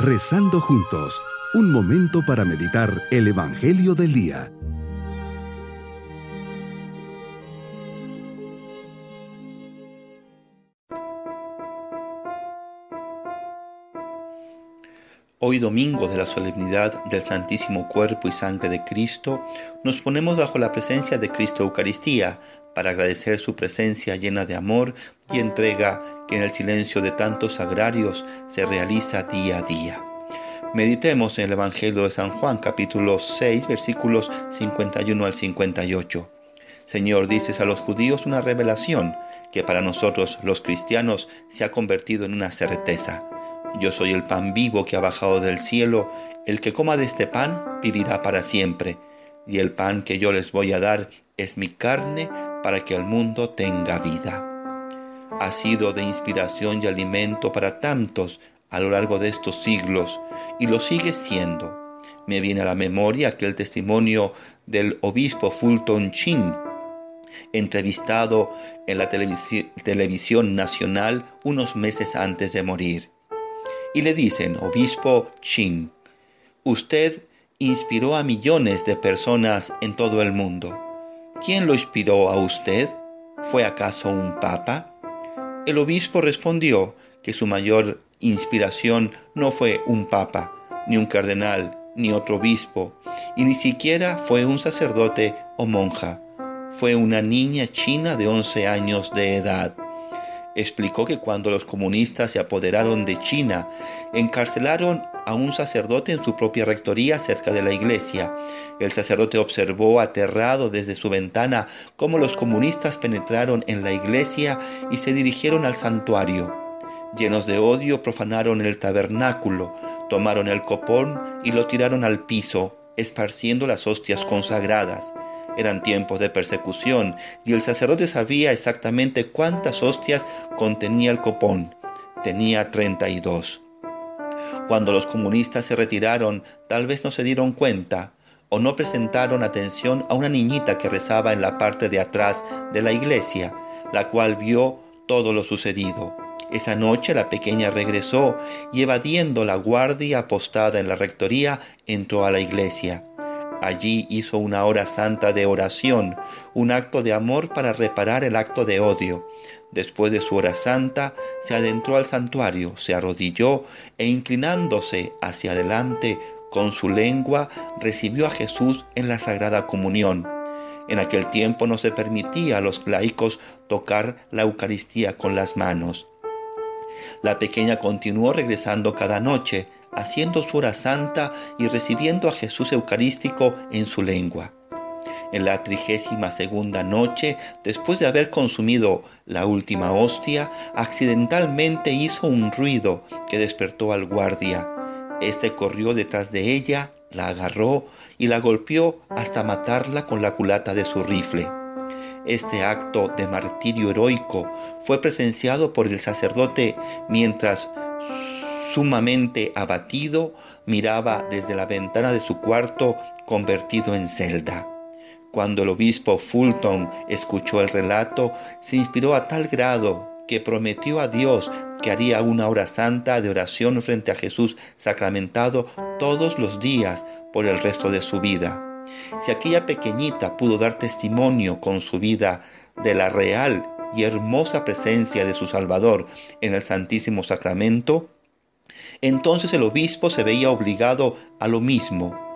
Rezando juntos, un momento para meditar el Evangelio del Día. Hoy domingo de la solemnidad del Santísimo Cuerpo y Sangre de Cristo, nos ponemos bajo la presencia de Cristo Eucaristía para agradecer su presencia llena de amor y entrega que en el silencio de tantos sagrarios se realiza día a día. Meditemos en el Evangelio de San Juan capítulo 6 versículos 51 al 58. Señor, dices a los judíos una revelación que para nosotros los cristianos se ha convertido en una certeza. Yo soy el pan vivo que ha bajado del cielo, el que coma de este pan vivirá para siempre, y el pan que yo les voy a dar es mi carne para que el mundo tenga vida. Ha sido de inspiración y alimento para tantos a lo largo de estos siglos y lo sigue siendo. Me viene a la memoria aquel testimonio del obispo Fulton Chin, entrevistado en la televisión nacional unos meses antes de morir. Y le dicen, obispo Chin, usted inspiró a millones de personas en todo el mundo. ¿Quién lo inspiró a usted? ¿Fue acaso un papa? El obispo respondió que su mayor inspiración no fue un papa, ni un cardenal, ni otro obispo, y ni siquiera fue un sacerdote o monja. Fue una niña china de 11 años de edad. Explicó que cuando los comunistas se apoderaron de China, encarcelaron a un sacerdote en su propia rectoría cerca de la iglesia. El sacerdote observó aterrado desde su ventana cómo los comunistas penetraron en la iglesia y se dirigieron al santuario. Llenos de odio profanaron el tabernáculo, tomaron el copón y lo tiraron al piso, esparciendo las hostias consagradas. Eran tiempos de persecución y el sacerdote sabía exactamente cuántas hostias contenía el copón. Tenía 32. Cuando los comunistas se retiraron, tal vez no se dieron cuenta o no presentaron atención a una niñita que rezaba en la parte de atrás de la iglesia, la cual vio todo lo sucedido. Esa noche la pequeña regresó y evadiendo la guardia apostada en la rectoría, entró a la iglesia. Allí hizo una hora santa de oración, un acto de amor para reparar el acto de odio. Después de su hora santa, se adentró al santuario, se arrodilló e inclinándose hacia adelante con su lengua, recibió a Jesús en la Sagrada Comunión. En aquel tiempo no se permitía a los laicos tocar la Eucaristía con las manos. La pequeña continuó regresando cada noche, haciendo su hora santa y recibiendo a Jesús Eucarístico en su lengua. En la trigésima segunda noche, después de haber consumido la última hostia, accidentalmente hizo un ruido que despertó al guardia. Este corrió detrás de ella, la agarró y la golpeó hasta matarla con la culata de su rifle. Este acto de martirio heroico fue presenciado por el sacerdote mientras sumamente abatido miraba desde la ventana de su cuarto convertido en celda. Cuando el obispo Fulton escuchó el relato, se inspiró a tal grado que prometió a Dios que haría una hora santa de oración frente a Jesús sacramentado todos los días por el resto de su vida. Si aquella pequeñita pudo dar testimonio con su vida de la real y hermosa presencia de su Salvador en el Santísimo Sacramento, entonces el obispo se veía obligado a lo mismo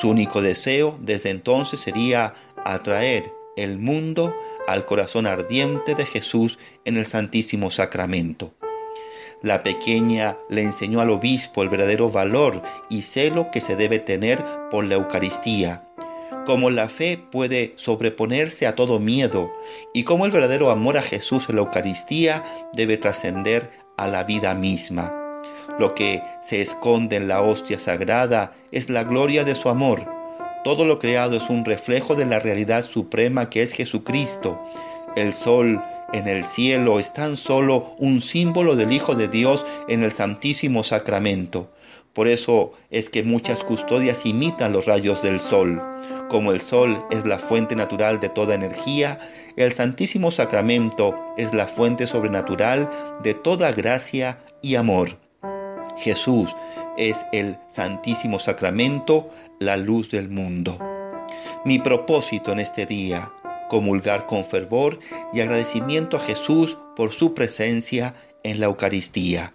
su único deseo desde entonces sería atraer el mundo al corazón ardiente de Jesús en el Santísimo Sacramento. La pequeña le enseñó al obispo el verdadero valor y celo que se debe tener por la Eucaristía, cómo la fe puede sobreponerse a todo miedo y cómo el verdadero amor a Jesús en la Eucaristía debe trascender a la vida misma. Lo que se esconde en la hostia sagrada es la gloria de su amor. Todo lo creado es un reflejo de la realidad suprema que es Jesucristo. El sol en el cielo es tan solo un símbolo del Hijo de Dios en el Santísimo Sacramento. Por eso es que muchas custodias imitan los rayos del sol. Como el sol es la fuente natural de toda energía, el Santísimo Sacramento es la fuente sobrenatural de toda gracia y amor. Jesús es el Santísimo Sacramento, la luz del mundo. Mi propósito en este día, comulgar con fervor y agradecimiento a Jesús por su presencia en la Eucaristía.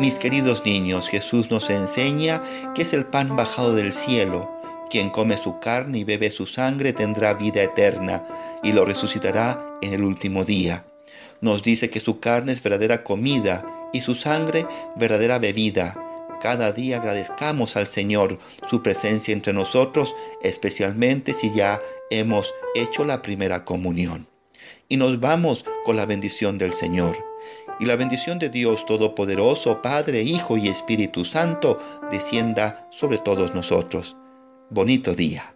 Mis queridos niños, Jesús nos enseña que es el pan bajado del cielo. Quien come su carne y bebe su sangre tendrá vida eterna y lo resucitará en el último día. Nos dice que su carne es verdadera comida y su sangre verdadera bebida. Cada día agradezcamos al Señor su presencia entre nosotros, especialmente si ya hemos hecho la primera comunión. Y nos vamos con la bendición del Señor. Y la bendición de Dios Todopoderoso, Padre, Hijo y Espíritu Santo, descienda sobre todos nosotros. Bonito día.